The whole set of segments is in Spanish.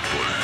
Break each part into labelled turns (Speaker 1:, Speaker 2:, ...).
Speaker 1: football.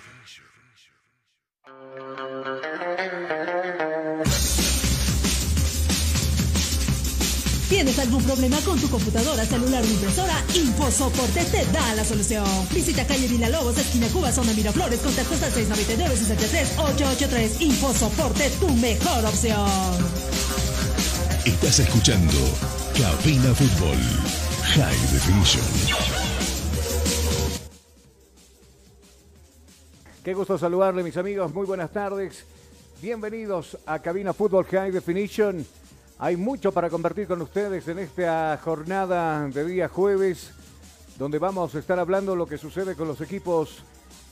Speaker 2: Soporte te da la solución. Visita calle Lobos, esquina Cuba, zona Miraflores, contactos al 699-63-883. Infosoporte, tu mejor opción.
Speaker 3: Estás escuchando Cabina Fútbol High Definition.
Speaker 4: Qué gusto saludarle, mis amigos. Muy buenas tardes. Bienvenidos a Cabina Fútbol High Definition. Hay mucho para compartir con ustedes en esta jornada de día jueves donde vamos a estar hablando lo que sucede con los equipos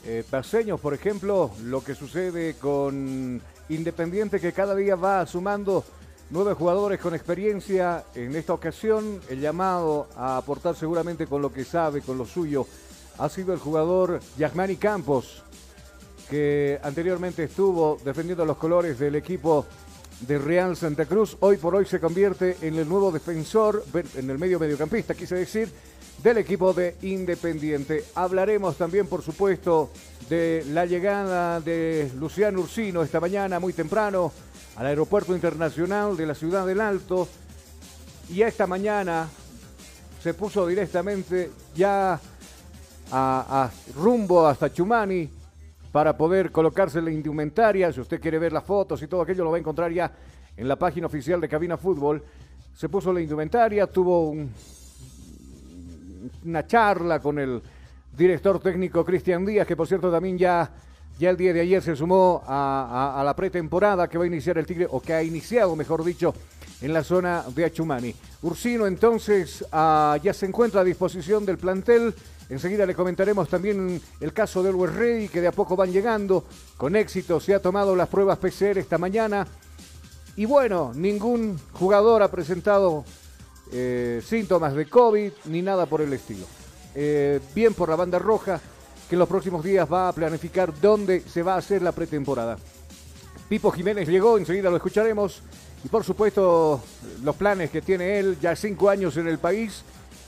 Speaker 4: eh, paseños, por ejemplo, lo que sucede con Independiente que cada día va sumando nueve jugadores con experiencia. En esta ocasión, el llamado a aportar seguramente con lo que sabe, con lo suyo, ha sido el jugador Yasmani Campos, que anteriormente estuvo defendiendo los colores del equipo de Real Santa Cruz. Hoy por hoy se convierte en el nuevo defensor, en el medio mediocampista, quise decir, del equipo de Independiente. Hablaremos también, por supuesto, de la llegada de Luciano Ursino esta mañana muy temprano al Aeropuerto Internacional de la Ciudad del Alto. Y esta mañana se puso directamente ya a, rumbo hasta Chumani para poder colocarse la indumentaria. Si usted quiere ver las fotos y todo aquello, lo va a encontrar ya en la página oficial de Cabina Fútbol. Se puso la indumentaria, tuvo una charla con el director técnico Cristian Díaz, que por cierto también ya, ya el día de ayer se sumó a, la pretemporada que va a iniciar el Tigre, o que ha iniciado, mejor dicho, en la zona de Achumani. Ursino entonces ah, ya se encuentra a disposición del plantel. Enseguida le comentaremos también el caso del Rey, que de a poco van llegando. Con éxito se ha tomado las pruebas PCR esta mañana. Y bueno, ningún jugador ha presentado eh, síntomas de COVID ni nada por el estilo. Eh, bien por la banda roja, que en los próximos días va a planificar dónde se va a hacer la pretemporada. Pipo Jiménez llegó, enseguida lo escucharemos. Y por supuesto, los planes que tiene él, ya cinco años en el país,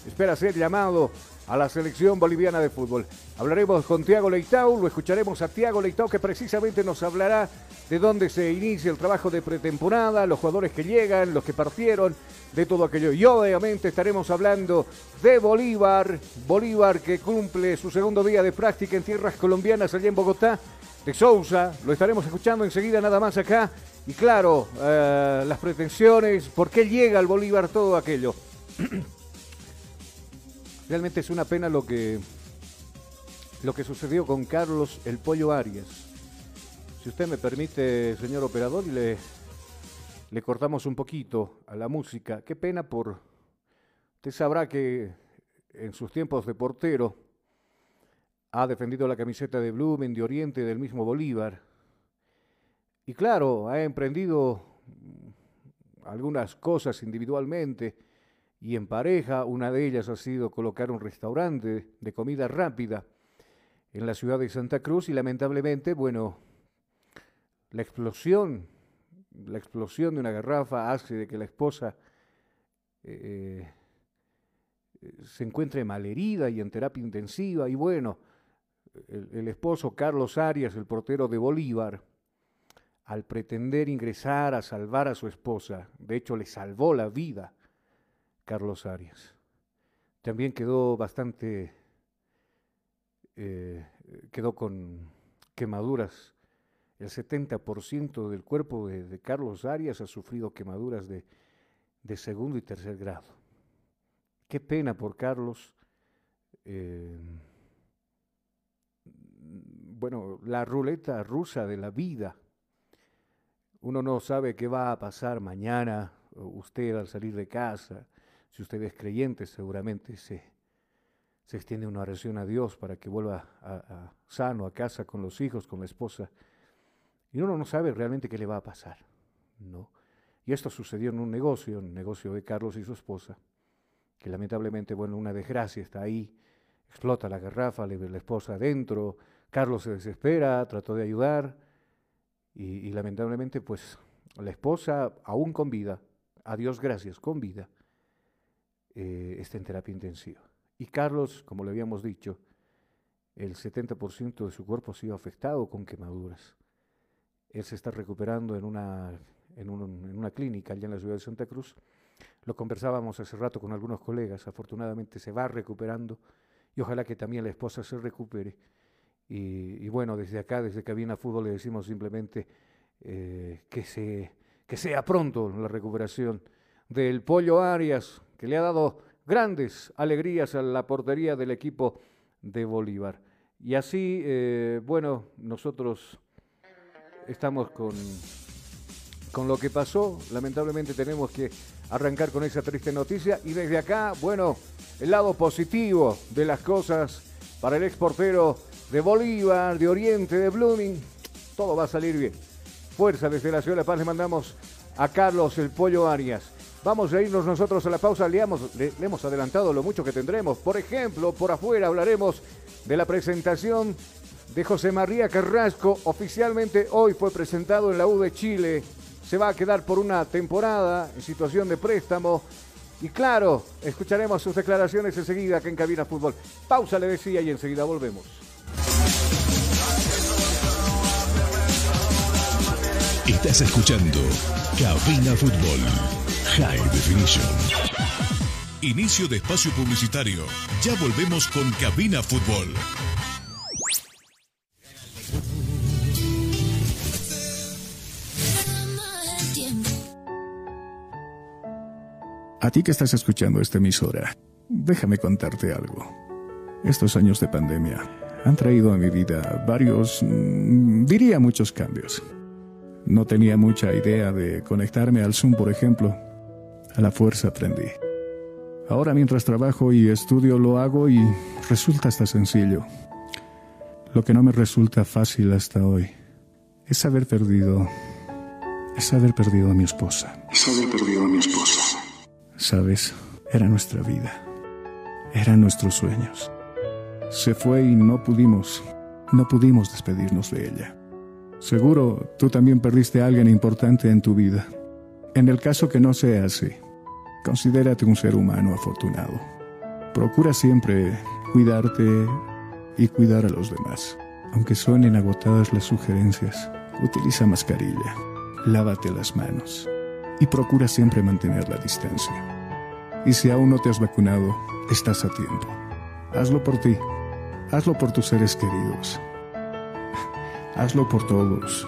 Speaker 4: espera ser llamado a la selección boliviana de fútbol. Hablaremos con Tiago Leitao, lo escucharemos a Tiago Leitao que precisamente nos hablará de dónde se inicia el trabajo de pretemporada, los jugadores que llegan, los que partieron, de todo aquello. Y obviamente estaremos hablando de Bolívar, Bolívar que cumple su segundo día de práctica en tierras colombianas allá en Bogotá, de Sousa, lo estaremos escuchando enseguida nada más acá. Y claro, eh, las pretensiones, por qué llega al Bolívar todo aquello. Realmente es una pena lo que, lo que sucedió con Carlos el Pollo Arias. Si usted me permite, señor operador, le, le cortamos un poquito a la música. Qué pena por... Usted sabrá que en sus tiempos de portero ha defendido la camiseta de Blumen, de Oriente, del mismo Bolívar. Y claro, ha emprendido algunas cosas individualmente y en pareja. Una de ellas ha sido colocar un restaurante de comida rápida en la ciudad de Santa Cruz y lamentablemente, bueno, la explosión, la explosión de una garrafa hace de que la esposa eh, eh, se encuentre malherida y en terapia intensiva y bueno, el, esposo Carlos Arias, el portero de Bolívar, al pretender ingresar a salvar a su esposa, de hecho le salvó la vida Carlos Arias. También quedó bastante, eh, quedó con quemaduras. El 70% del cuerpo de, Carlos Arias ha sufrido quemaduras de, segundo y tercer grado. Qué pena por Carlos. Eh, bueno, la ruleta rusa de la vida. Uno no sabe qué va a pasar mañana, usted al salir de casa. Si usted es creyente, seguramente se, se extiende una oración a Dios para que vuelva a, sano a casa con los hijos, con la esposa. Y uno no sabe realmente qué le va a pasar. ¿no? Y esto sucedió en un negocio, un negocio de Carlos y su esposa, que lamentablemente, bueno, una desgracia está ahí, explota la garrafa, le ve la esposa adentro, Carlos se desespera, trató de ayudar y, lamentablemente pues la esposa, aún con vida, a Dios gracias, con vida, eh, está en terapia intensiva. Y Carlos, como le habíamos dicho, el 70% de su cuerpo ha sido afectado con quemaduras. Él se está recuperando en una, en, en una clínica allá en la ciudad de Santa Cruz. Lo conversábamos hace rato con algunos colegas, afortunadamente se va recuperando y ojalá que también la esposa se recupere y, bueno, desde acá, desde Cabina Fútbol, le decimos simplemente eh, que, se, que sea pronto la recuperación del Pollo Arias, que le ha dado grandes alegrías a la portería del equipo de Bolívar. Y así, eh, bueno, nosotros estamos con, con lo que pasó. Lamentablemente tenemos que arrancar con esa triste noticia. Y desde acá, bueno, el lado positivo de las cosas para el exportero de Bolívar, de Oriente, de Blooming, todo va a salir bien. Fuerza desde la Ciudad de La Paz le mandamos a Carlos el Pollo Arias. Vamos a irnos nosotros a la pausa, le, hemos adelantado lo mucho que tendremos. Por ejemplo, por afuera hablaremos de la presentación de José María Carrasco. Oficialmente hoy fue presentado en la U de Chile. Se va a quedar por una temporada en situación de préstamo. Y claro, escucharemos sus declaraciones enseguida aquí en Cabina Fútbol. Pausa, le decía, y enseguida volvemos.
Speaker 3: Estás escuchando Cabina Fútbol High Definition. Inicio de espacio publicitario. Ya volvemos con Cabina Fútbol.
Speaker 5: A ti que estás escuchando esta emisora, déjame contarte algo. Estos años de pandemia han traído a mi vida varios, mm, diría muchos cambios. No tenía mucha idea de conectarme al Zoom, por ejemplo. A la fuerza aprendí. Ahora mientras trabajo y estudio lo hago y resulta hasta sencillo. Lo que no me resulta fácil hasta hoy es haber perdido, es haber perdido a mi esposa.
Speaker 6: Es haber perdido a mi esposa.
Speaker 5: Sabes, era nuestra vida. Eran nuestros sueños. Se fue y no pudimos, no pudimos despedirnos de ella. Seguro tú también perdiste a alguien importante en tu vida. En el caso que no sea así, considérate un ser humano afortunado. Procura siempre cuidarte y cuidar a los demás. Aunque suenen agotadas las sugerencias, utiliza mascarilla, lávate las manos y procura siempre mantener la distancia. Y si aún no te has vacunado, estás a tiempo. Hazlo por ti. Hazlo por tus seres queridos. Hazlo por todos.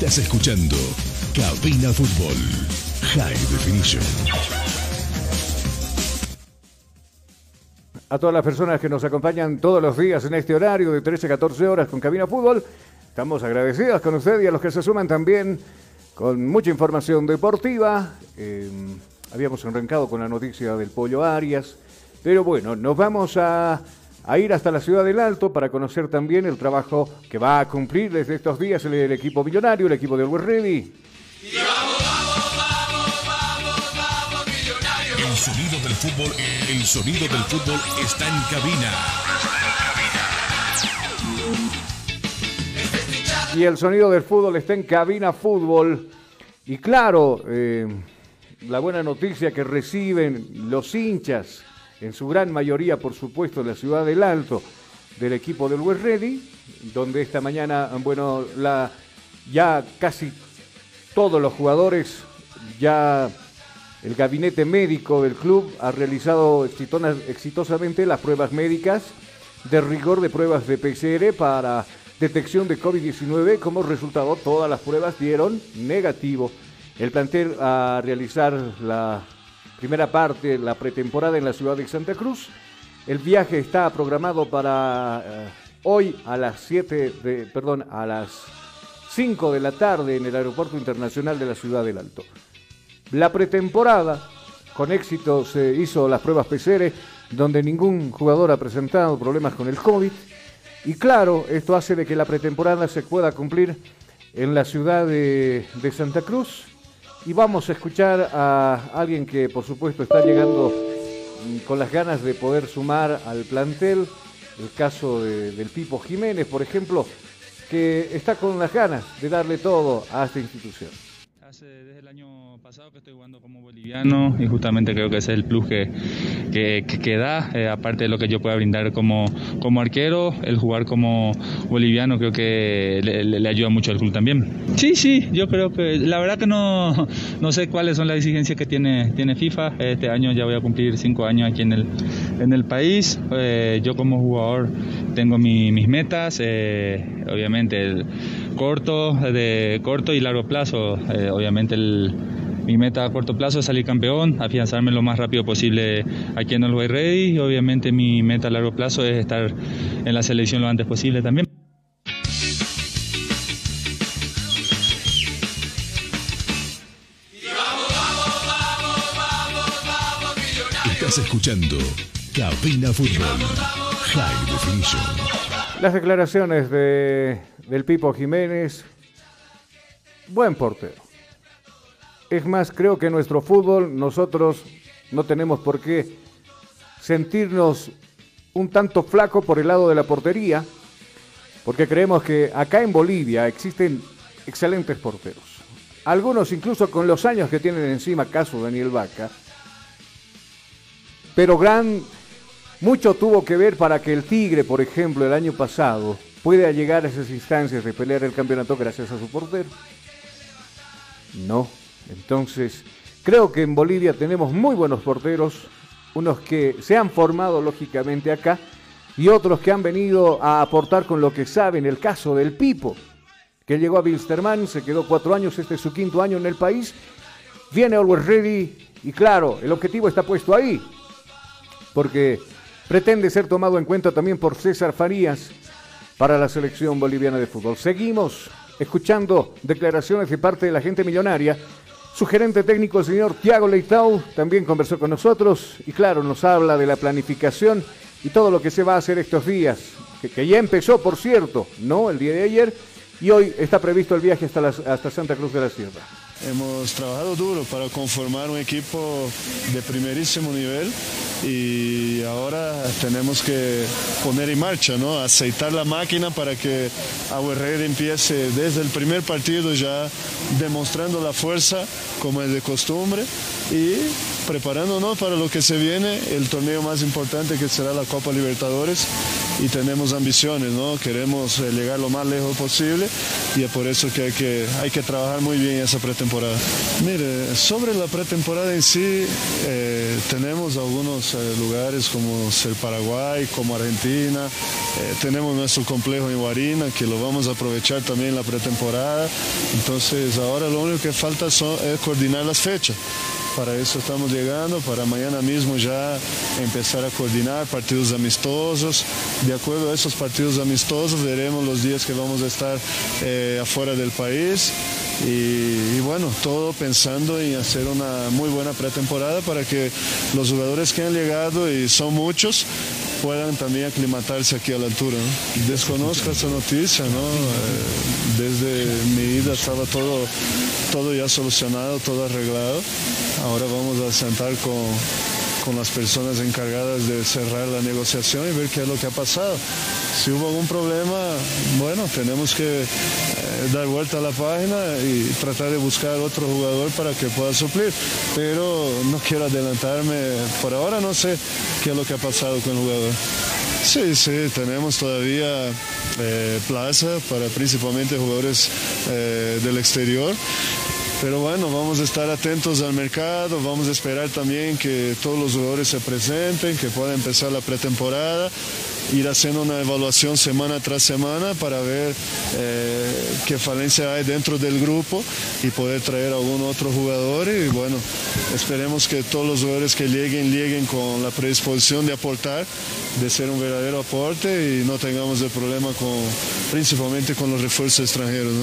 Speaker 3: Estás escuchando Cabina Fútbol High Definition.
Speaker 4: A todas las personas que nos acompañan todos los días en este horario de 13 a 14 horas con Cabina Fútbol, estamos agradecidos con ustedes y a los que se suman también con mucha información deportiva. Eh, habíamos arrancado con la noticia del Pollo Arias, pero bueno, nos vamos a a ir hasta la ciudad del Alto para conocer también el trabajo que va a cumplir desde estos días el, equipo millonario, el equipo de Always Ready.
Speaker 3: El sonido del fútbol, el sonido del fútbol está en cabina.
Speaker 4: Y el sonido del fútbol está en cabina fútbol. Y claro, eh, la buena noticia que reciben los hinchas en su gran mayoría, por supuesto, la ciudad del Alto, del equipo del West Ready, donde esta mañana, bueno, ya casi todos los jugadores, ya el gabinete médico del club ha realizado exitosamente las pruebas médicas de rigor de pruebas de PCR para detección de COVID-19. Como resultado, todas las pruebas dieron negativo. El plantel a realizar la primera parte, la pretemporada en la ciudad de Santa Cruz. El viaje está programado para eh, hoy a las 7 de, perdón, a las 5 de la tarde en el Aeropuerto Internacional de la Ciudad del Alto. La pretemporada, con éxito se hizo las pruebas PCR, donde ningún jugador ha presentado problemas con el COVID. Y claro, esto hace de que la pretemporada se pueda cumplir en la ciudad de, de Santa Cruz y vamos a escuchar a alguien que por supuesto está llegando mm, con las ganas de poder sumar al plantel, el caso del Pipo Jiménez, por ejemplo, que está con las ganas de darle todo a esta institución.
Speaker 7: desde el año pasado que estoy jugando como boliviano y justamente creo que ese es el plus que, que, da, eh, aparte de lo que yo pueda brindar como, como arquero, el jugar como boliviano creo que le, ayuda mucho al club también. Sí, sí, yo creo que la verdad que no, no sé cuáles son las exigencias que tiene, tiene FIFA. Este año ya voy a cumplir cinco años aquí en el, en el país. Eh, yo como jugador tengo mis metas, eh, obviamente el corto, de corto y largo plazo, obviamente el mi meta a corto plazo es salir campeón, afianzarme lo más rápido posible aquí en el Way Ready y obviamente mi meta a largo plazo es estar en la selección lo antes posible también.
Speaker 3: Estás escuchando Cabina Fútbol High Definition.
Speaker 4: Las declaraciones de, del Pipo Jiménez, buen portero es más, creo que nuestro fútbol nosotros no tenemos por qué sentirnos un tanto flaco por el lado de la portería, porque creemos que acá en Bolivia existen excelentes porteros. Algunos incluso con los años que tienen encima, caso Daniel Vaca. Pero gran mucho tuvo que ver para que el Tigre, por ejemplo, el año pasado pueda llegar a esas instancias de pelear el campeonato gracias a su portero. No, entonces, creo que en Bolivia tenemos muy buenos porteros, unos que se han formado lógicamente acá y otros que han venido a aportar con lo que saben. El caso del Pipo, que llegó a Wilstermann, se quedó cuatro años, este es su quinto año en el país. Viene Always Ready y claro, el objetivo está puesto ahí, porque pretende ser tomado en cuenta también por César Farías para la selección boliviana de fútbol. Seguimos escuchando declaraciones de parte de la gente millonaria su gerente técnico, el señor Tiago Leitao, también conversó con nosotros y claro, nos habla de la planificación y todo lo que se va a hacer estos días, que, ya empezó, por cierto, ¿no? El día de ayer, y hoy está previsto el viaje hasta, hasta Santa Cruz de la Sierra.
Speaker 8: Hemos trabajado duro para conformar un equipo de primerísimo nivel y ahora tenemos que poner en marcha, ¿no? aceitar la máquina para que Agua empiece desde el primer partido ya demostrando la fuerza como es de costumbre y preparándonos para lo que se viene, el torneo más importante que será la Copa Libertadores y tenemos ambiciones, ¿no? queremos eh, llegar lo más lejos posible y es por eso que hay que, hay que trabajar muy bien esa pretemporada. Mire, sobre la pretemporada en sí, eh, tenemos algunos eh, lugares como el Paraguay, como Argentina, tenemos nuestro complejo en Guarina que lo vamos a aprovechar también en la pretemporada, entonces ahora lo único que falta es coordinar las fechas. Para eso estamos llegando, para mañana mismo ya empezar a coordinar partidos amistosos. De acuerdo a esos partidos amistosos veremos los días que vamos a estar eh, afuera del país. Y, bueno, todo pensando en hacer una muy buena pretemporada para que los jugadores que han llegado, y son muchos, puedan también aclimatarse aquí a la altura. Desconozco esa noticia, ¿no? Eh, desde mi ida estaba todo, todo ya solucionado, todo arreglado. Ahora vamos a sentar con, con las personas encargadas de cerrar la negociación y ver qué es lo que ha pasado. Si hubo algún problema, bueno, tenemos que eh, dar vuelta a la página y tratar de buscar otro jugador para que pueda suplir. Pero no quiero adelantarme, por ahora no sé qué es lo que ha pasado con el jugador. Sí, sí, tenemos todavía eh, plaza para principalmente jugadores eh, del exterior. Pero bueno, vamos a estar atentos al mercado, vamos a esperar también que todos los jugadores se presenten, que pueda empezar la pretemporada, ir haciendo una evaluación semana tras semana para ver eh, qué falencia hay dentro del grupo y poder traer algún otro jugador. Y bueno, esperemos que todos los jugadores que lleguen, lleguen con la predisposición de aportar, de ser un verdadero aporte y no tengamos el problema con, principalmente con los refuerzos extranjeros.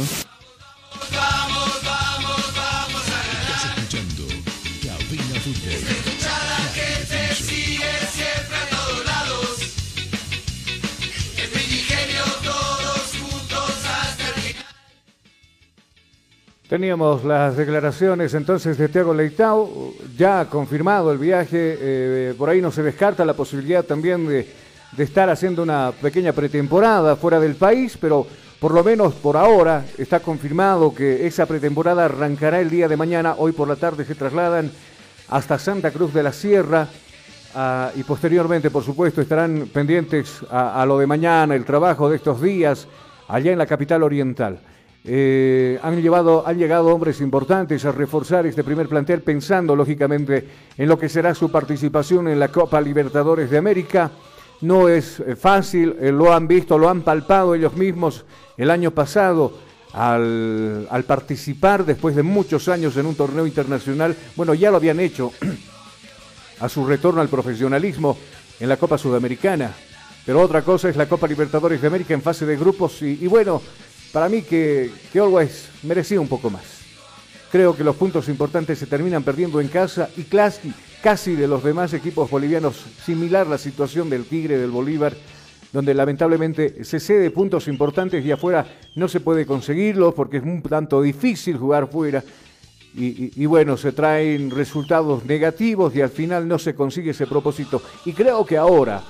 Speaker 4: Teníamos las declaraciones entonces de Tiago Leitao, ya confirmado el viaje, eh, por ahí no se descarta la posibilidad también de, estar haciendo una pequeña pretemporada fuera del país, pero por lo menos por ahora está confirmado que esa pretemporada arrancará el día de mañana, hoy por la tarde se trasladan hasta Santa Cruz de la Sierra uh, y posteriormente, por supuesto, estarán pendientes a lo de mañana, el trabajo de estos días allá en la capital oriental. Eh, han, llevado, han llegado hombres importantes a reforzar este primer plantel pensando lógicamente en lo que será su participación en la Copa Libertadores de América. No es eh, fácil, eh, lo han visto, lo han palpado ellos mismos el año pasado al, participar después de muchos años en un torneo internacional. Bueno, ya lo habían hecho a su retorno al profesionalismo en la Copa Sudamericana. Pero otra cosa es la Copa Libertadores de América en fase de grupos y bueno, para mí que, que Always merecía un poco más. Creo que los puntos importantes se terminan perdiendo en casa y casi, casi de los demás equipos bolivianos, similar la situación del Tigre del Bolívar, donde lamentablemente se cede puntos importantes y afuera no se puede conseguirlos porque es un tanto difícil jugar fuera. Y, bueno, se traen resultados negativos y al final no se consigue ese propósito. Y creo que ahora,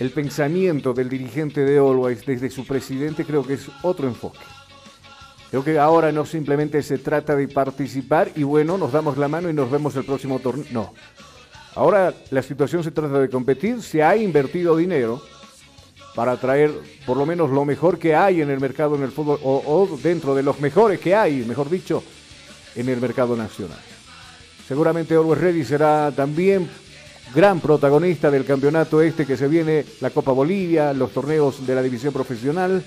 Speaker 4: el pensamiento del dirigente de Always desde su presidente creo que es otro enfoque. Creo que ahora no simplemente se trata de participar y bueno, nos damos la mano y nos vemos el próximo torneo. No. Ahora la situación se trata de competir, se ha invertido dinero para traer por lo menos lo mejor que hay en el mercado en el fútbol o, dentro de los mejores que hay, mejor dicho, en el mercado nacional. Seguramente Always Ready será también gran protagonista del campeonato este que se viene, la Copa Bolivia, los torneos de la división profesional.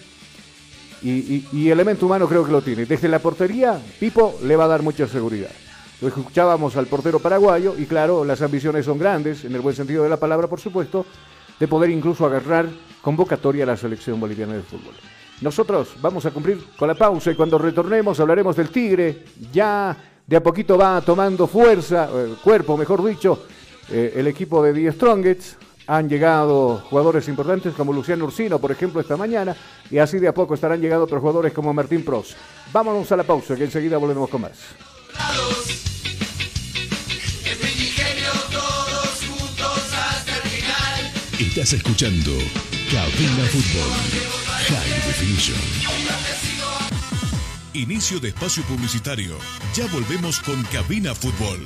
Speaker 4: Y, elemento humano creo que lo tiene. Desde la portería, Pipo le va a dar mucha seguridad. Lo escuchábamos al portero paraguayo y claro, las ambiciones son grandes, en el buen sentido de la palabra, por supuesto, de poder incluso agarrar convocatoria a la selección boliviana de fútbol. Nosotros vamos a cumplir con la pausa y cuando retornemos hablaremos del Tigre. Ya de a poquito va tomando fuerza, eh, cuerpo, mejor dicho, eh, el equipo de The Strongets. Han llegado jugadores importantes como Luciano Ursino, por ejemplo, esta mañana, y así de a poco estarán llegando otros jugadores como Martín Pros. Vámonos a la pausa, que enseguida volvemos con más.
Speaker 3: Estás escuchando Cabina Fútbol High Definition. Inicio de espacio publicitario. Ya volvemos con Cabina Fútbol.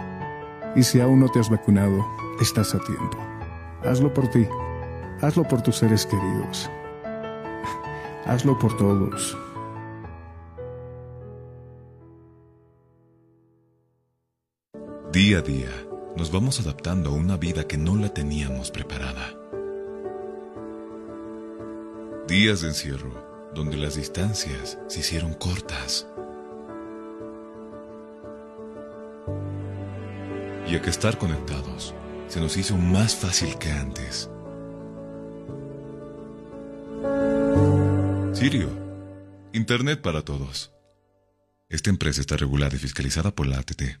Speaker 5: Y si aún no te has vacunado, estás a tiempo. Hazlo por ti. Hazlo por tus seres queridos. Hazlo por todos.
Speaker 9: Día a día, nos vamos adaptando a una vida que no la teníamos preparada. Días de encierro, donde las distancias se hicieron cortas Y a que estar conectados se nos hizo más fácil que antes. Sirio, Internet para todos. Esta empresa está regulada y fiscalizada por la ATT.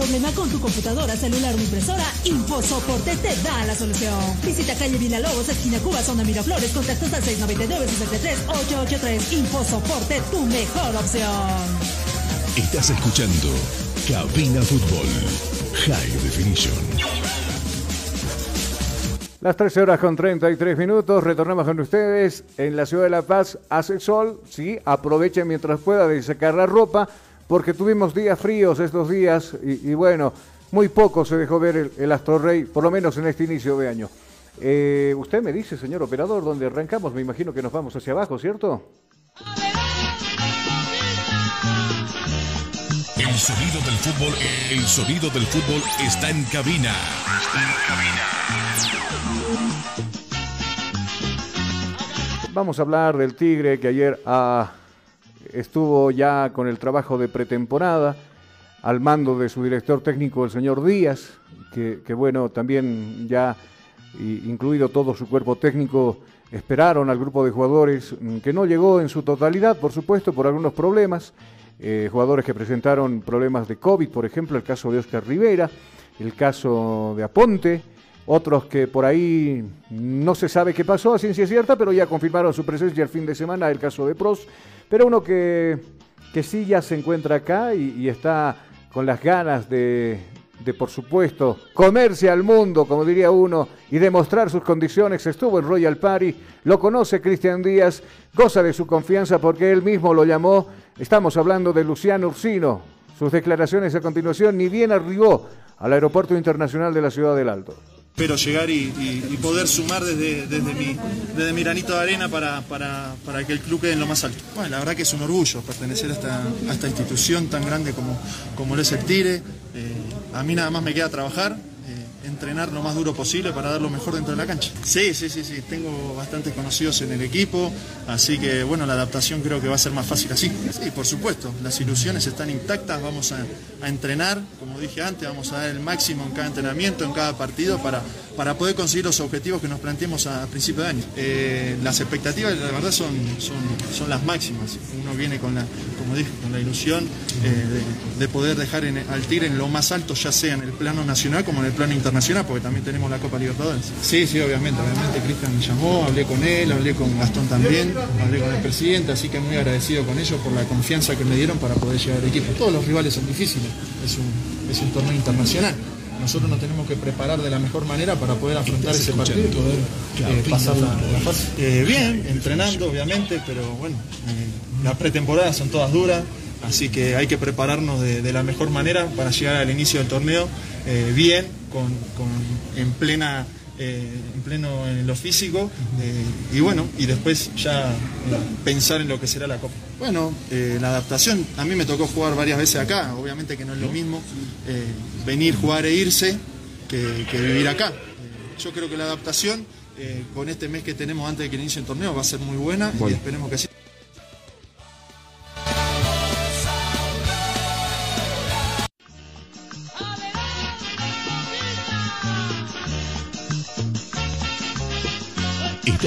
Speaker 2: Problema con tu computadora, celular o impresora? InfoSoporte te da la solución. Visita calle Villalobos, esquina Cuba, zona Miraflores, contactos al 699-63-883. InfoSoporte, tu mejor opción.
Speaker 3: Estás escuchando Cabina Fútbol High Definition.
Speaker 4: Las 13 horas con 33 minutos, retornamos con ustedes en la ciudad de La Paz. Hace sol, sí, aprovechen mientras pueda de sacar la ropa porque tuvimos días fríos estos días y, bueno, muy poco se dejó ver el, el, Astro Rey, por lo menos en este inicio de año. Eh, usted me dice, señor operador, ¿dónde arrancamos? Me imagino que nos vamos hacia abajo, ¿cierto?
Speaker 3: El sonido del fútbol, el sonido del fútbol está en cabina. Está en
Speaker 4: cabina. Vamos a hablar del Tigre que ayer ha estuvo ya con el trabajo de pretemporada. al mando de su director técnico, el señor Díaz, que, bueno, también ya incluido todo su cuerpo técnico, esperaron al grupo de jugadores mm, que no llegó en su totalidad, por supuesto, por algunos problemas. Eh, jugadores que presentaron problemas de COVID, por ejemplo, el caso de Oscar Rivera, el caso de Aponte, otros que por ahí no se sabe qué pasó a ciencia cierta, pero ya confirmaron su presencia el fin de semana, el caso de Pros, pero uno que, que sí ya se encuentra acá y está con las ganas de, de, por supuesto, comerse al mundo, como diría uno, y demostrar sus condiciones. Estuvo en Royal Party, lo conoce Cristian Díaz, goza de su confianza porque él mismo lo llamó. Estamos hablando de Luciano Ursino. Sus declaraciones a continuación, ni bien arribó al Aeropuerto Internacional de la Ciudad del Alto
Speaker 10: espero llegar y, poder sumar desde, desde, mi, desde granito de arena para, para, para, que el club quede en lo más alto. Bueno, la verdad que es un orgullo pertenecer a esta, esta institución tan grande como, como lo es el Tire. Eh, a mí nada más me queda trabajar, entrenar lo más duro posible para dar lo mejor dentro de la cancha. Sí, sí, sí, sí, tengo bastantes conocidos en el equipo, así que bueno, la adaptación creo que va a ser más fácil así. Sí, por supuesto, las ilusiones están intactas, vamos a, entrenar, como dije antes, vamos a dar el máximo en cada entrenamiento, en cada partido para, para poder conseguir los objetivos que nos planteemos a, principio de año. Eh, las expectativas, la verdad, son, son, son, las máximas. Uno viene con la, como dije, con la ilusión eh, de, poder dejar al Tigre en lo más alto, ya sea en el plano nacional como en el plano internacional porque también tenemos la Copa Libertadores. Sí, sí, obviamente, obviamente Cristian me llamó, hablé con él, hablé con Gastón también, hablé con el presidente, así que muy agradecido con ellos por la confianza que me dieron para poder llegar al equipo. Todos los rivales son difíciles, es un, es un torneo internacional nosotros nos tenemos que preparar de la mejor manera para poder afrontar ese partido y poder eh, pasar la, fase. Eh, bien, entrenando obviamente, pero bueno, eh, las pretemporadas son todas duras, así que hay que prepararnos de, la mejor manera para llegar al inicio del torneo bien con, en plena eh, en pleno en lo físico eh, y bueno y después ya eh, pensar en lo que será la copa. Bueno la adaptación. A mí me tocó jugar varias veces acá. Obviamente que no es lo mismo venir jugar e irse que, vivir acá. Yo creo que la adaptación con este mes que tenemos antes de que inicie el torneo va a ser muy buena y esperemos que sí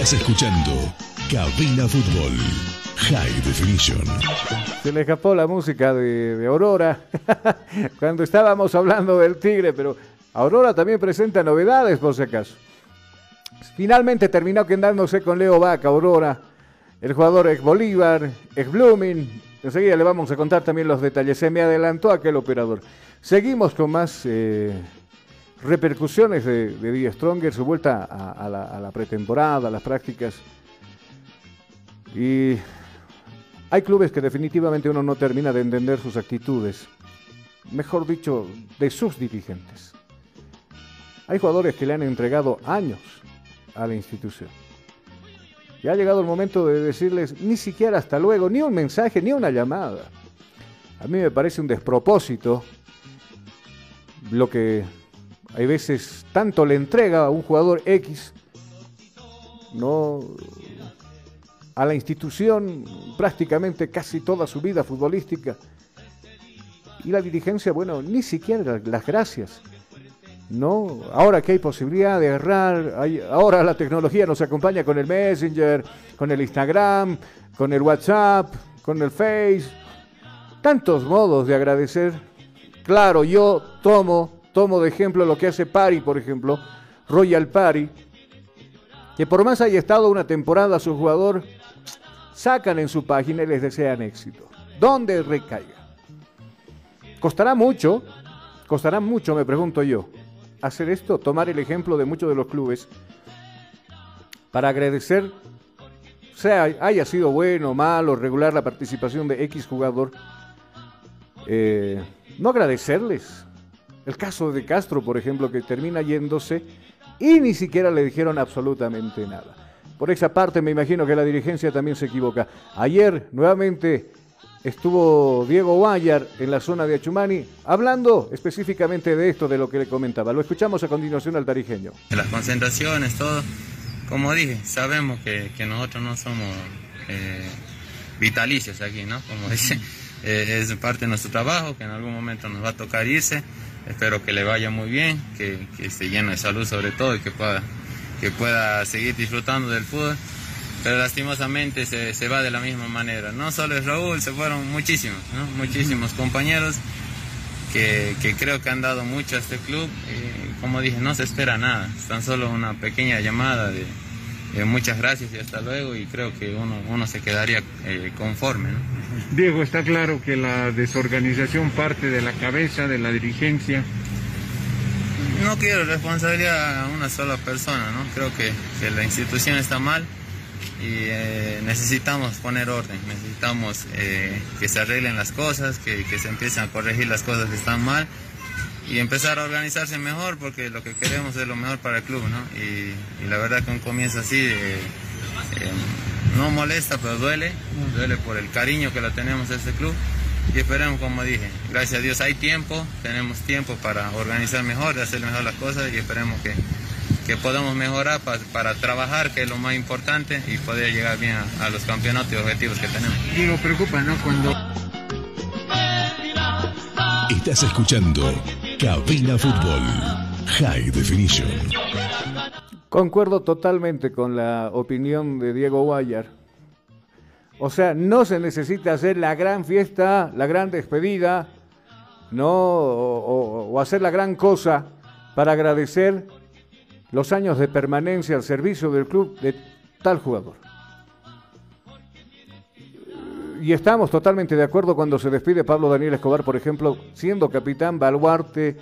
Speaker 3: Estás escuchando Cabina Fútbol High Definition.
Speaker 4: Se le escapó la música de, Aurora cuando estábamos hablando del Tigre, pero Aurora también presenta novedades por si acaso. Finalmente terminó quedándose con Leo Vaca, Aurora, el jugador ex Bolívar, ex Blooming. Enseguida le vamos a contar también los detalles. Se me adelantó aquel operador. Seguimos con más eh, repercusiones de, de Stronger, su vuelta a, la, pretemporada, a las prácticas. Y hay clubes que definitivamente uno no termina de entender sus actitudes, mejor dicho, de sus dirigentes. Hay jugadores que le han entregado años a la institución. Y ha llegado el momento de decirles ni siquiera hasta luego, ni un mensaje, ni una llamada. A mí me parece un despropósito lo que hay veces tanto le entrega a un jugador X, no a la institución prácticamente casi toda su vida futbolística. Y la dirigencia, bueno, ni siquiera las gracias. No, ahora que hay posibilidad de errar, ahora la tecnología nos acompaña con el Messenger, con el Instagram, con el WhatsApp, con el Face. Tantos modos de agradecer. Claro, yo tomo Tomo de ejemplo lo que hace Pari, por ejemplo, Royal Pari, que por más haya estado una temporada su jugador, sacan en su página y les desean éxito. ¿Dónde recaiga? Costará mucho, costará mucho, me pregunto yo, hacer esto, tomar el ejemplo de muchos de los clubes para agradecer, sea haya sido bueno, malo, regular la participación de X jugador, eh, no agradecerles, el caso de Castro, por ejemplo, que termina yéndose y ni siquiera le dijeron absolutamente nada. Por esa parte me imagino que la dirigencia también se equivoca. Ayer nuevamente estuvo Diego Guayar en la zona de Achumani hablando específicamente de esto, de lo que le comentaba. Lo escuchamos a continuación al tarijeño.
Speaker 11: Las concentraciones, todo. Como dije, sabemos que, nosotros no somos eh, vitalicios aquí, ¿no? Como dice. eh, es parte de nuestro trabajo, que en algún momento nos va a tocar irse. Espero que le vaya muy bien, que, que esté lleno de salud sobre todo y que pueda, que pueda seguir disfrutando del fútbol. Pero lastimosamente se, se va de la misma manera. No solo es Raúl, se fueron muchísimos, ¿no? muchísimos compañeros que, que, creo que han dado mucho a este club. Y, como dije, no se espera nada, es tan solo una pequeña llamada de, de muchas gracias y hasta luego y creo que uno, uno se quedaría eh, conforme. ¿no?
Speaker 12: Diego, está claro que la desorganización parte de la cabeza, de la dirigencia.
Speaker 11: No quiero responsabilidad a una sola persona, ¿no? Creo que, que la institución está mal y eh, necesitamos poner orden, necesitamos eh, que se arreglen las cosas, que, que, se empiecen a corregir las cosas que están mal y empezar a organizarse mejor porque lo que queremos es lo mejor para el club, ¿no? Y, y la verdad que un comienzo así eh, no molesta, pero duele, duele por el cariño que lo tenemos a este club y esperemos, como dije, gracias a Dios hay tiempo, tenemos tiempo para organizar mejor, de hacer mejor las cosas y esperemos que que podamos mejorar para, para, trabajar, que es lo más importante, y poder llegar bien a, a los campeonatos y objetivos que tenemos.
Speaker 12: Y lo preocupa, ¿no? Cuando...
Speaker 3: Estás escuchando Cabina Fútbol High Definition.
Speaker 4: Concuerdo totalmente con la opinión de Diego Guayar. O sea, no se necesita hacer la gran fiesta, la gran despedida, no, o, hacer la gran cosa para agradecer los años de permanencia al servicio del club de tal jugador. Y estamos totalmente de acuerdo cuando se despide Pablo Daniel Escobar, por ejemplo, siendo capitán baluarte,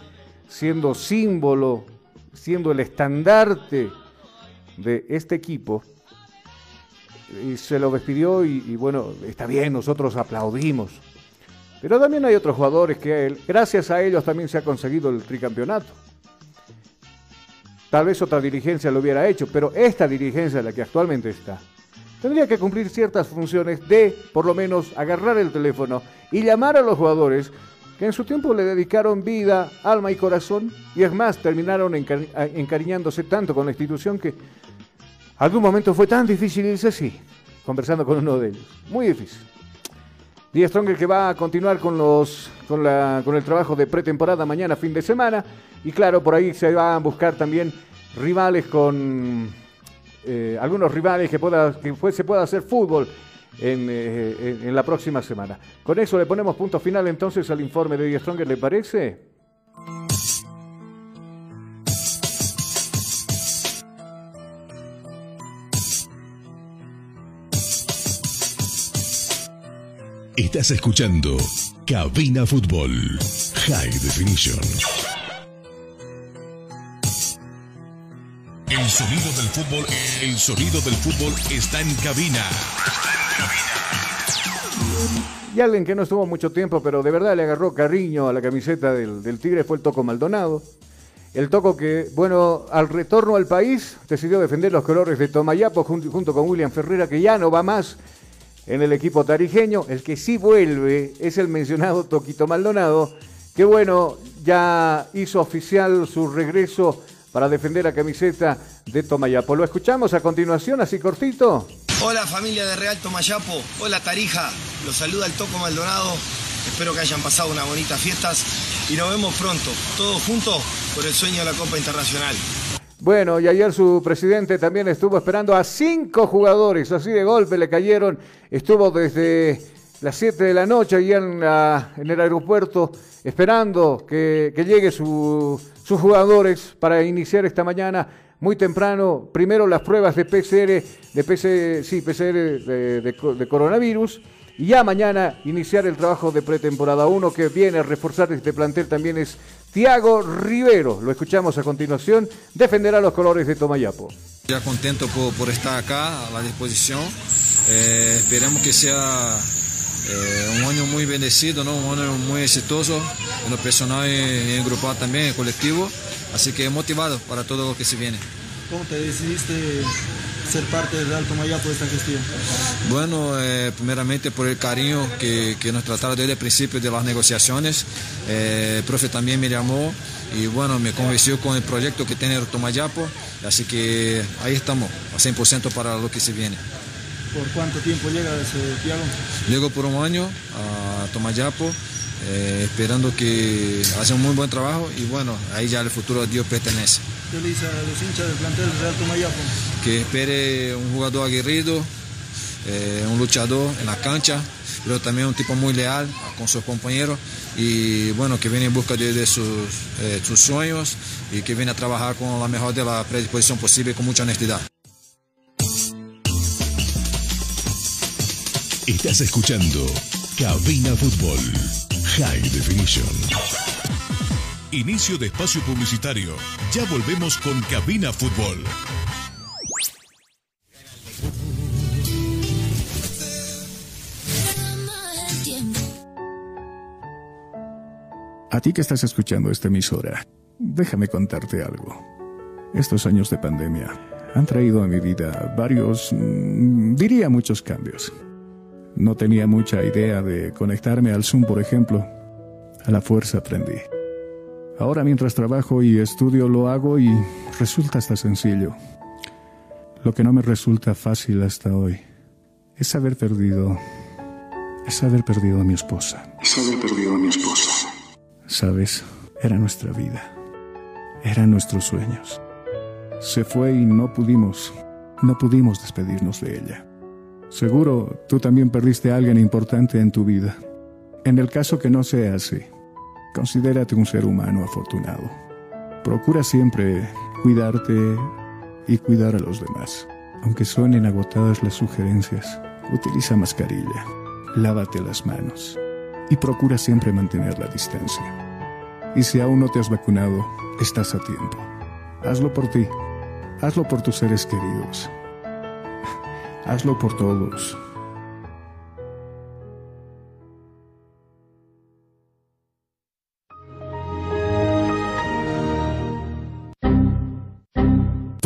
Speaker 4: siendo símbolo, siendo el estandarte de este equipo. Y se lo despidió y, bueno, está bien, nosotros aplaudimos. Pero también hay otros jugadores que gracias a ellos también se ha conseguido el tricampeonato. Tal vez otra dirigencia lo hubiera hecho, pero esta dirigencia, la que actualmente está, tendría que cumplir ciertas funciones de, por lo menos, agarrar el teléfono y llamar a los jugadores que en su tiempo le dedicaron vida, alma y corazón, y es más, terminaron encari encariñándose tanto con la institución que algún momento fue tan difícil irse así, conversando con uno de ellos. Muy difícil. Die Stronger que va a continuar con, los, con, con el trabajo de pretemporada mañana, fin de semana. Y claro, por ahí se van a buscar también rivales con eh, algunos rivales que, pueda, que se pueda hacer fútbol en, eh, en, en, la próxima semana. Con eso le ponemos punto final entonces al informe de Die Stronger, ¿le parece?
Speaker 3: Estás escuchando Cabina Fútbol High Definition. El sonido del fútbol, el sonido del fútbol está en cabina.
Speaker 4: Y alguien que no estuvo mucho tiempo, pero de verdad le agarró cariño a la camiseta del, Tigre fue el Toco Maldonado. El Toco que, bueno, al retorno al país decidió defender los colores de Tomayapo junto, junto con William Ferreira, que ya no va más en el equipo tarijeño. El que sí vuelve es el mencionado Toquito Maldonado, que bueno, ya hizo oficial su regreso para defender la camiseta de Tomayapo. Lo escuchamos a continuación, así cortito.
Speaker 13: Hola familia de Real Tomayapo, hola Tarija, los saluda el Toco Maldonado. Espero que hayan pasado unas bonitas fiestas y nos vemos pronto, todos juntos por el sueño de la Copa Internacional.
Speaker 4: Bueno, y ayer su presidente también estuvo esperando a cinco jugadores, así de golpe le cayeron, estuvo desde las 7 de la noche allá en, la, en el aeropuerto esperando que, que llegue su, sus jugadores para iniciar esta mañana muy temprano, primero las pruebas de PCR, de PC, sí, PCR de, coronavirus, y ya mañana iniciar el trabajo de pretemporada. Uno que viene a reforzar este plantel también es Tiago Rivero. Lo escuchamos a continuación. Defenderá los colores de Tomayapo.
Speaker 14: Ya contento por, estar acá a la disposición. Eh, esperamos que sea eh, un año muy bendecido, ¿no? un año muy exitoso en lo personal y en el grupal también, en el colectivo. Así que motivado para todo lo que se viene.
Speaker 10: ¿Cómo te decidiste ser parte del Real Tomayapo de esta gestión?
Speaker 14: Bueno, eh, primeramente por el cariño que, que, nos trataron desde el principio de las negociaciones. Eh, el profe también me llamó y bueno, me convenció con el proyecto que tiene el Tomayapo. Así que ahí estamos, a 100% para lo que se viene.
Speaker 10: ¿Por cuánto tiempo llega ese Tiago?
Speaker 14: Llego por un año a Tomayapo, eh, esperando que haga un muy buen trabajo y bueno, ahí ya el futuro a Dios pertenece.
Speaker 10: ¿Qué le dice a los hinchas del plantel Real Tomayapo?
Speaker 14: Que espere un jugador aguerrido, eh, un luchador en la cancha, pero también un tipo muy leal con sus compañeros y bueno, que viene en busca de, de sus, eh, sus sueños y que viene a trabajar con la mejor de la predisposición posible con mucha honestidad.
Speaker 3: Estás escuchando Cabina Fútbol High Definition. Inicio de espacio publicitario. Ya volvemos con Cabina Fútbol.
Speaker 5: A ti que estás escuchando esta emisora, déjame contarte algo. Estos años de pandemia han traído a mi vida varios, mm, diría muchos cambios. No tenía mucha idea de conectarme al Zoom, por ejemplo. A la fuerza aprendí. Ahora mientras trabajo y estudio lo hago y resulta hasta sencillo. Lo que no me resulta fácil hasta hoy es haber perdido, es haber perdido a mi esposa.
Speaker 6: Es haber perdido a mi esposa.
Speaker 5: Sabes, era nuestra vida. Eran nuestros sueños. Se fue y no pudimos, no pudimos despedirnos de ella. Seguro tú también perdiste a alguien importante en tu vida. En el caso que no sea así, considérate un ser humano afortunado. Procura siempre cuidarte y cuidar a los demás. Aunque suenen agotadas las sugerencias, utiliza mascarilla, lávate las manos y procura siempre mantener la distancia. Y si aún no te has vacunado, estás a tiempo. Hazlo por ti, hazlo por tus seres queridos, hazlo por todos.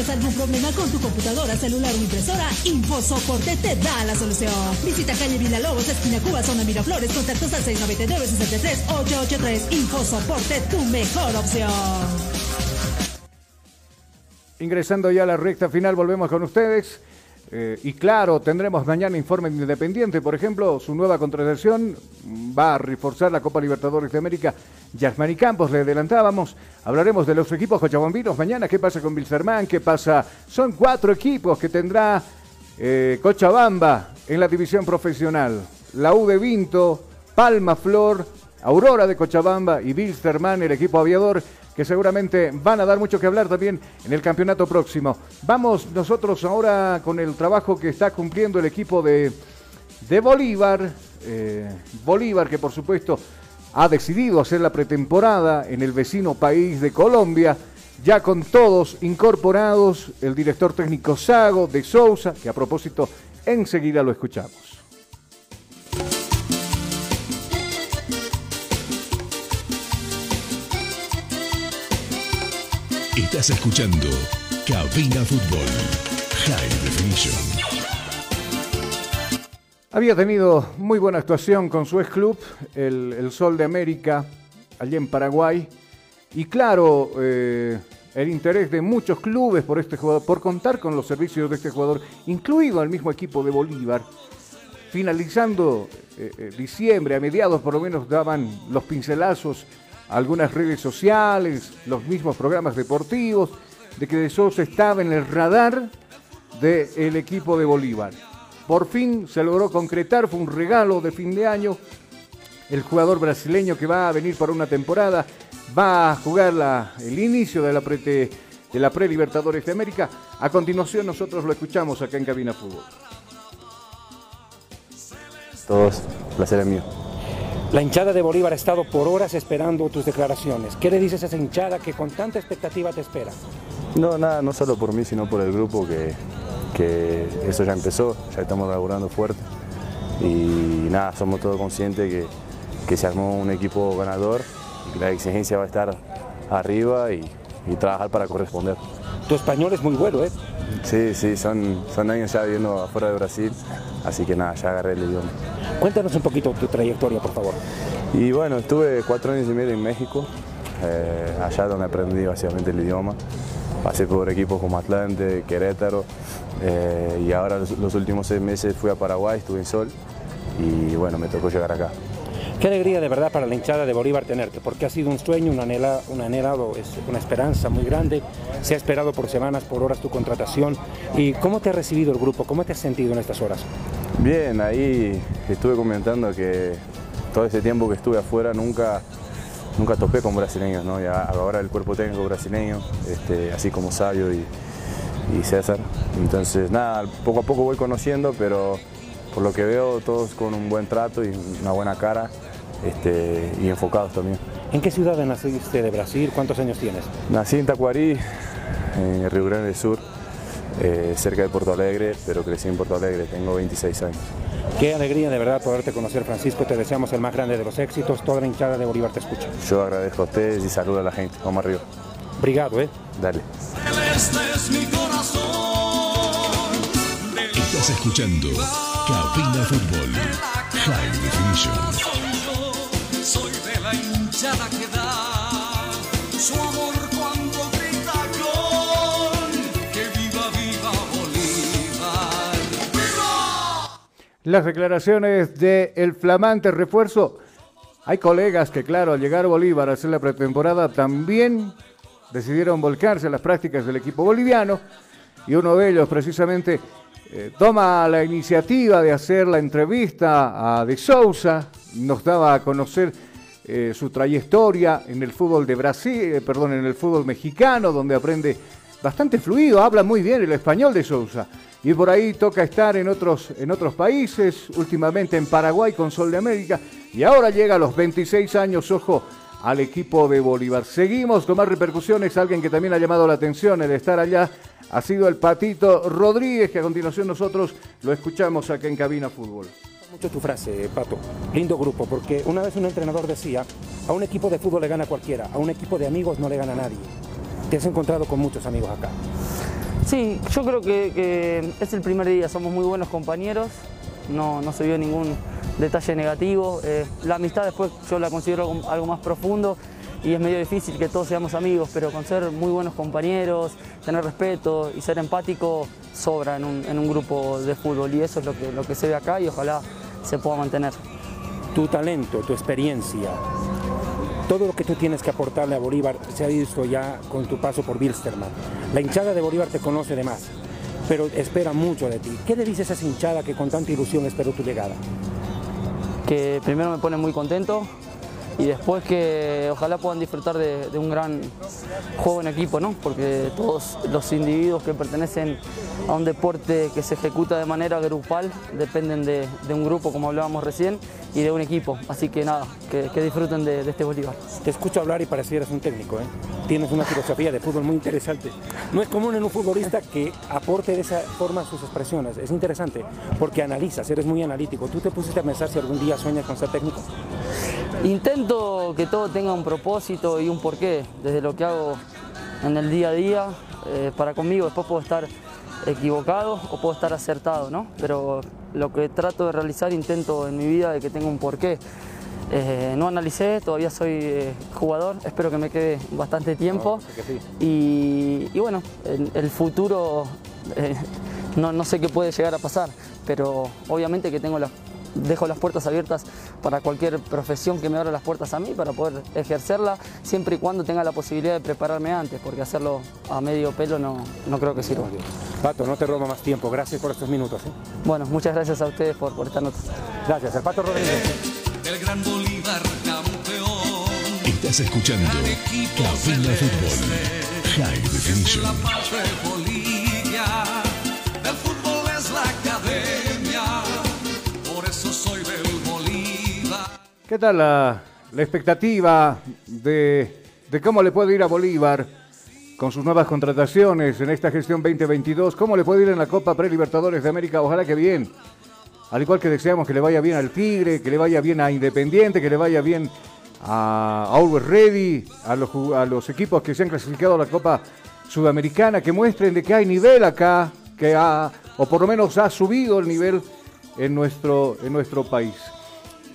Speaker 2: ¿Tienes algún problema con tu computadora, celular o impresora? InfoSoporte te da la solución. Visita calle Villalobos, esquina Cuba, zona Miraflores, contactos al 699-63-883. InfoSoporte, tu mejor opción.
Speaker 4: Ingresando ya a la recta final, volvemos con ustedes. Eh, y claro, tendremos mañana informe independiente, por ejemplo, su nueva contratación va a reforzar la Copa Libertadores de América. Yasmani Campos, le adelantábamos, hablaremos de los equipos cochabambinos mañana, qué pasa con Bilzerman, qué pasa, son cuatro equipos que tendrá eh, Cochabamba en la división profesional, la U de Vinto, Palma Flor, Aurora de Cochabamba y Bilzerman, el equipo aviador que seguramente van a dar mucho que hablar también en el campeonato próximo. Vamos nosotros ahora con el trabajo que está cumpliendo el equipo de, de Bolívar. Eh, Bolívar que por supuesto ha decidido hacer la pretemporada en el vecino país de Colombia, ya con todos incorporados, el director técnico Sago de Sousa, que a propósito enseguida lo escuchamos.
Speaker 3: Estás escuchando Cabina Fútbol High Definition.
Speaker 4: Había tenido muy buena actuación con su ex club, el, Sol de América, allí en Paraguay. Y claro, eh, el interés de muchos clubes por este jugador, por contar con los servicios de este jugador, incluido el mismo equipo de Bolívar. Finalizando eh, eh, diciembre, a mediados por lo menos daban los pincelazos algunas redes sociales, los mismos programas deportivos, de que De Sousa estaba en el radar del equipo de Bolívar. Por fin se logró concretar, fue un regalo de fin de año. El jugador brasileño que va a venir por una temporada va a jugar el inicio de la, de la pre-Libertadores de América. A continuación nosotros lo escuchamos acá en Cabina Fútbol.
Speaker 15: Todos, placer mío.
Speaker 16: La hinchada de Bolívar ha estado por horas esperando tus declaraciones. ¿Qué le dices a esa hinchada que con tanta expectativa te espera?
Speaker 15: No, nada, no solo por mí, sino por el grupo, que, eso ya empezó, ya estamos laburando fuerte. Y nada, somos todos conscientes que, que se armó un equipo ganador y que la exigencia va a estar arriba y, trabajar para corresponder.
Speaker 16: Tu español es muy bueno, ¿eh?
Speaker 15: Sí, sí, son, son años ya viviendo afuera de Brasil, así que nada, ya agarré el idioma.
Speaker 16: Cuéntanos un poquito tu trayectoria, por favor.
Speaker 15: Y bueno, estuve cuatro años y medio en México, eh, allá donde aprendí básicamente el idioma. Pasé por equipos como Atlante, Querétaro, eh, y ahora los, últimos seis meses fui a Paraguay, estuve en Sol, y bueno, me tocó llegar acá.
Speaker 16: Qué alegría de verdad para la hinchada de Bolívar tenerte, porque ha sido un sueño, un, anhela, un anhelado, una esperanza muy grande. Se ha esperado por semanas, por horas tu contratación. ¿Y cómo te ha recibido el grupo? ¿Cómo te has sentido en estas horas?
Speaker 15: Bien, ahí estuve comentando que todo ese tiempo que estuve afuera nunca, nunca topé con brasileños, ¿no? ahora el cuerpo técnico brasileño, este, así como Sabio y, César. Entonces, nada, poco a poco voy conociendo, pero por lo que veo, todos con un buen trato y una buena cara este, y enfocados también.
Speaker 16: ¿En qué ciudad naciste de Brasil? ¿Cuántos años tienes?
Speaker 15: Nací en Tacuarí, en Río Grande del Sur. Eh, cerca de Porto Alegre, pero crecí en Porto Alegre, tengo 26 años.
Speaker 16: Qué alegría de verdad poderte conocer, Francisco. Te deseamos el más grande de los éxitos. Toda la hinchada de Bolívar te escucha.
Speaker 15: Yo agradezco a ustedes y saludo a la gente. Vamos arriba.
Speaker 16: Obrigado, ¿eh?
Speaker 15: Dale.
Speaker 3: Estás escuchando Cabina Fútbol High Definition.
Speaker 4: Las declaraciones del el flamante refuerzo. Hay colegas que, claro, al llegar a Bolívar a hacer la pretemporada, también decidieron volcarse a las prácticas del equipo boliviano. Y uno de ellos, precisamente, eh, toma la iniciativa de hacer la entrevista a De Sousa. Nos daba a conocer eh, su trayectoria en el fútbol de Brasil, eh, perdón, en el fútbol mexicano, donde aprende bastante fluido, habla muy bien el español de Sousa y por ahí toca estar en otros, en otros países, últimamente en Paraguay con Sol de América, y ahora llega a los 26 años, ojo, al equipo de Bolívar. Seguimos más repercusiones, alguien que también ha llamado la atención el estar allá ha sido el Patito Rodríguez, que a continuación nosotros lo escuchamos acá en Cabina Fútbol.
Speaker 16: Mucho tu frase, Pato. Lindo grupo, porque una vez un entrenador decía, a un equipo de fútbol le gana cualquiera, a un equipo de amigos no le gana nadie. Te has encontrado con muchos amigos acá.
Speaker 17: Sí, yo creo que, es el primer día, somos muy buenos compañeros, no, no se vio ningún detalle negativo. Eh, la amistad después yo la considero algo, más profundo y es medio difícil que todos seamos amigos, pero con ser muy buenos compañeros, tener respeto y ser empático sobra en un, en un grupo de fútbol y eso es lo que, lo que se ve acá y ojalá se pueda mantener.
Speaker 16: Tu talento, tu experiencia, todo lo que tú tienes que aportarle a Bolívar se ha visto ya con tu paso por Bilsterman. La hinchada de Bolívar te conoce de más, pero espera mucho de ti. ¿Qué le dices a esa hinchada que con tanta ilusión esperó tu llegada?
Speaker 17: Que primero me pone muy contento, y después que ojalá puedan disfrutar de, un gran juego en equipo, ¿no? porque todos los individuos que pertenecen a un deporte que se ejecuta de manera grupal dependen de, un grupo, como hablábamos recién, y de un equipo. Así que nada, que, disfruten de, este Bolívar.
Speaker 16: Te escucho hablar y parecieras un técnico, ¿eh? tienes una filosofía de fútbol muy interesante. No es común en un futbolista que aporte de esa forma sus expresiones, es interesante, porque analizas, eres muy analítico. ¿Tú te pusiste a pensar si algún día sueñas con ser técnico?
Speaker 17: Intento que todo tenga un propósito y un porqué, desde lo que hago en el día a día, eh, para conmigo después puedo estar equivocado o puedo estar acertado, ¿no? Pero lo que trato de realizar intento en mi vida de que tenga un porqué. Eh, no analicé, todavía soy eh, jugador, espero que me quede bastante tiempo. y, bueno, el, futuro no, no sé qué puede llegar a pasar, pero obviamente que tengo la dejo las puertas abiertas para cualquier profesión que me abra las puertas a mí para poder ejercerla, siempre y cuando tenga la posibilidad de prepararme antes, porque hacerlo a medio pelo no, no creo que sirva.
Speaker 16: Pato, no te robo más tiempo, gracias por estos minutos. ¿eh?
Speaker 17: Bueno, muchas gracias a ustedes por, por esta nota.
Speaker 16: Gracias, el Pato Rodríguez.
Speaker 18: El gran Bolívar campeón.
Speaker 3: Estás escuchando Cabina Fútbol. High Definition.
Speaker 4: ¿Qué tal la, expectativa de, cómo le puede ir a Bolívar con sus nuevas contrataciones en esta gestión 2022? ¿Cómo le puede ir en la Copa Prelibertadores de América? Ojalá que bien. Al igual que deseamos que le vaya bien al Tigre, que le vaya bien a Independiente, que le vaya bien a Always Ready, a los, a los equipos que se han clasificado a la Copa Sudamericana, que muestren de que hay nivel acá, que ha, o por lo menos ha subido el nivel en nuestro, en nuestro país.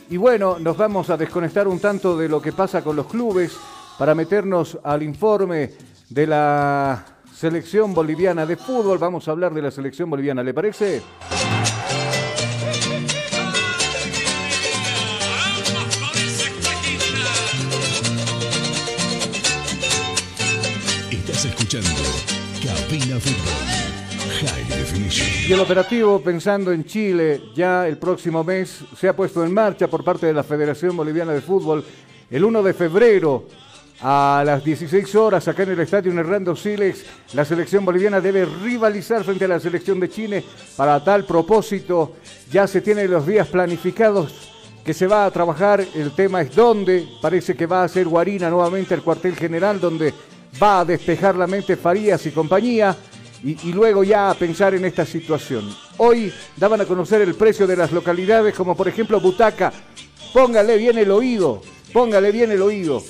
Speaker 4: Y bueno, nos vamos a desconectar un tanto de lo que pasa con los clubes para meternos al informe de la selección boliviana de fútbol. Vamos a hablar de la selección boliviana, ¿le parece?
Speaker 3: Estás escuchando Cabina Fútbol.
Speaker 4: Y el operativo pensando en Chile ya el próximo mes se ha puesto en marcha por parte de la Federación Boliviana de Fútbol el 1 de febrero a las 16 horas acá en el estadio Hernando Silex. La selección boliviana debe rivalizar frente a la selección de Chile. Para tal propósito ya se tienen los días planificados que se va a trabajar. El tema es dónde. Parece que va a ser Guarina nuevamente el cuartel general donde va a despejar la mente Farías y compañía y, luego ya a pensar en esta situación. Hoy daban a conocer el precio de las localidades, como por ejemplo Butaca. Póngale bien el oído, póngale bien el oído.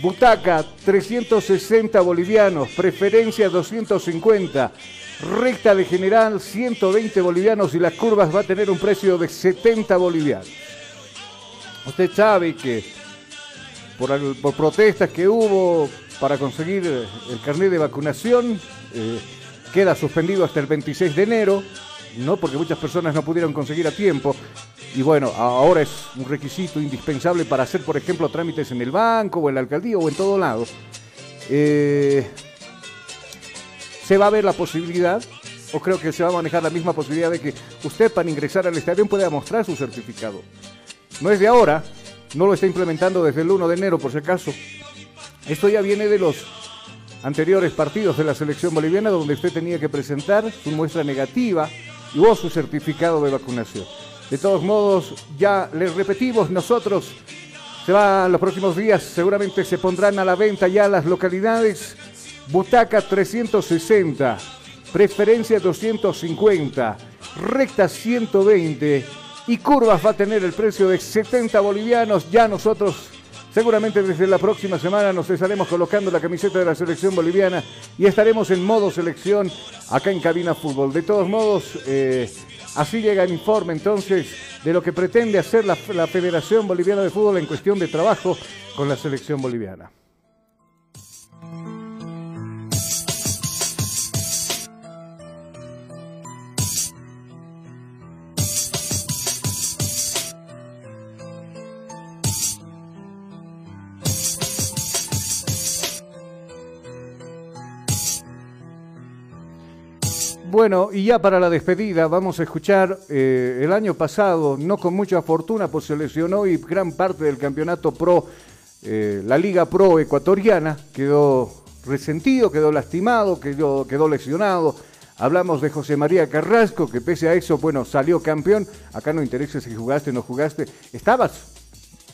Speaker 4: Butaca, 360 bolivianos, preferencia 250, recta de general 120 bolivianos y las curvas va a tener un precio de 70 bolivianos. Usted sabe que por, protestas que hubo para conseguir el carnet de vacunación, eh, queda suspendido hasta el 26 de enero, ¿no? porque muchas personas no pudieron conseguir a tiempo. Y bueno, ahora es un requisito indispensable para hacer, por ejemplo, trámites en el banco o en la alcaldía o en todo lado. Eh, se va a ver la posibilidad, o creo que se va a manejar la misma posibilidad de que usted para ingresar al estadio pueda mostrar su certificado. No es de ahora, no lo está implementando desde el 1 de enero por si acaso. Esto ya viene de los anteriores partidos de la selección boliviana donde usted tenía que presentar su muestra negativa y o su certificado de vacunación. De todos modos, ya les repetimos, nosotros se va los próximos días, seguramente se pondrán a la venta ya las localidades. Butaca 360, preferencia 250, recta 120 y curvas va a tener el precio de 70 bolivianos. Ya nosotros Seguramente desde la próxima semana nos estaremos colocando la camiseta de la selección boliviana y estaremos en modo selección acá en Cabina Fútbol. De todos modos, eh, así llega el informe entonces de lo que pretende hacer la Federación Boliviana de Fútbol en cuestión de trabajo con la selección boliviana. Bueno, y ya para la despedida vamos a escuchar eh, el año pasado, no con mucha fortuna, pues se lesionó y gran parte del campeonato pro, eh, la Liga Pro ecuatoriana, quedó resentido, quedó lastimado, quedó, quedó lesionado. Hablamos de José María Carrasco, que pese a eso, bueno, salió campeón. Acá no interesa si jugaste o no jugaste. Estabas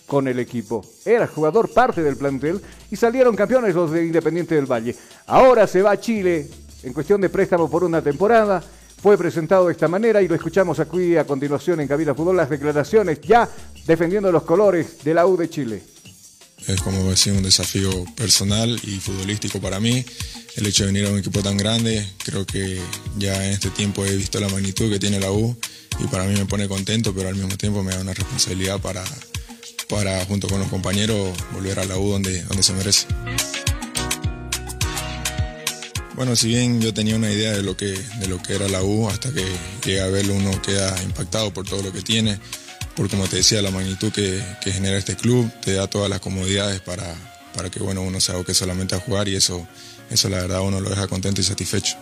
Speaker 4: con el equipo. Era jugador parte del plantel y salieron campeones los de Independiente del Valle. Ahora se va a Chile en cuestión de préstamo por una temporada. Fue presentado de esta manera y lo escuchamos aquí a continuación en Cabina Fútbol, las declaraciones ya defendiendo los colores de la U de Chile.
Speaker 19: Es como decir un desafío personal y futbolístico para mí. El hecho de venir a un equipo tan grande, creo que ya en este tiempo he visto la magnitud que tiene la U y para mí me pone contento, pero al mismo tiempo me da una responsabilidad para, para junto con los compañeros, volver a la U donde, donde se merece. Bueno, si bien yo tenía una idea de lo que, de lo que era la U, hasta que llega a verlo uno queda impactado por todo lo que tiene, por como te decía, la magnitud que, que genera este club, te da todas las comodidades para, para que bueno, uno se aboque solamente a jugar y eso, eso la verdad uno lo deja contento y satisfecho.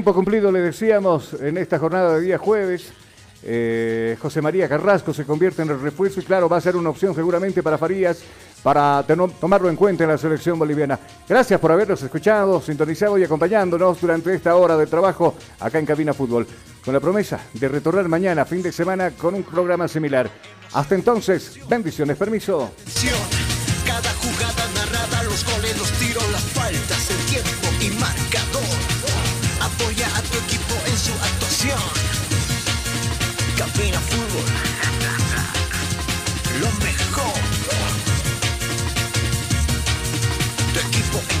Speaker 4: Tiempo cumplido, le decíamos, en esta jornada de día jueves. Eh, José María Carrasco se convierte en el refuerzo y claro, va a ser una opción seguramente para Farías para tomarlo en cuenta en la selección boliviana. Gracias por habernos escuchado, sintonizado y acompañándonos durante esta hora de trabajo acá en Cabina Fútbol, con la promesa de retornar mañana, fin de semana, con un programa similar. Hasta entonces, bendiciones, permiso.
Speaker 1: Cada jugada narrada, los goles, los tiros, las faltas, el tiempo y marcador. Apoya a tu equipo en su actuación. Cabina Fútbol. Lo mejor. Tu equipo en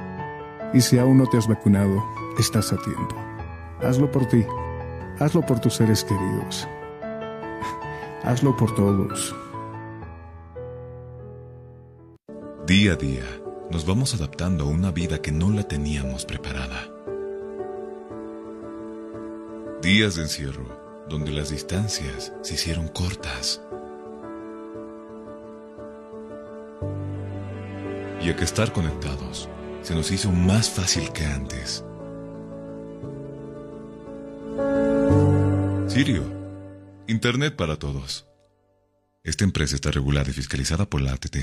Speaker 5: Y si aún no te has vacunado, estás a tiempo. Hazlo por ti, hazlo por tus seres queridos, hazlo por todos.
Speaker 9: Día a día, nos vamos adaptando a una vida que no la teníamos preparada. Días de encierro, donde las distancias se hicieron cortas. Y a que estar conectados se nos hizo más fácil que antes. Sirio, Internet para todos. Esta empresa está regulada y fiscalizada por la ATT.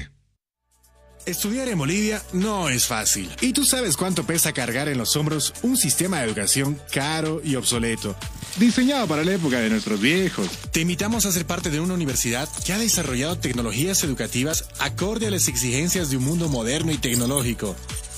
Speaker 20: Estudiar en Bolivia no es fácil. Y tú sabes cuánto pesa cargar en los hombros un sistema de educación caro y obsoleto. Diseñado para la época de nuestros viejos. Te invitamos a ser parte de una universidad que ha desarrollado tecnologías educativas acorde a las exigencias de un mundo moderno y tecnológico.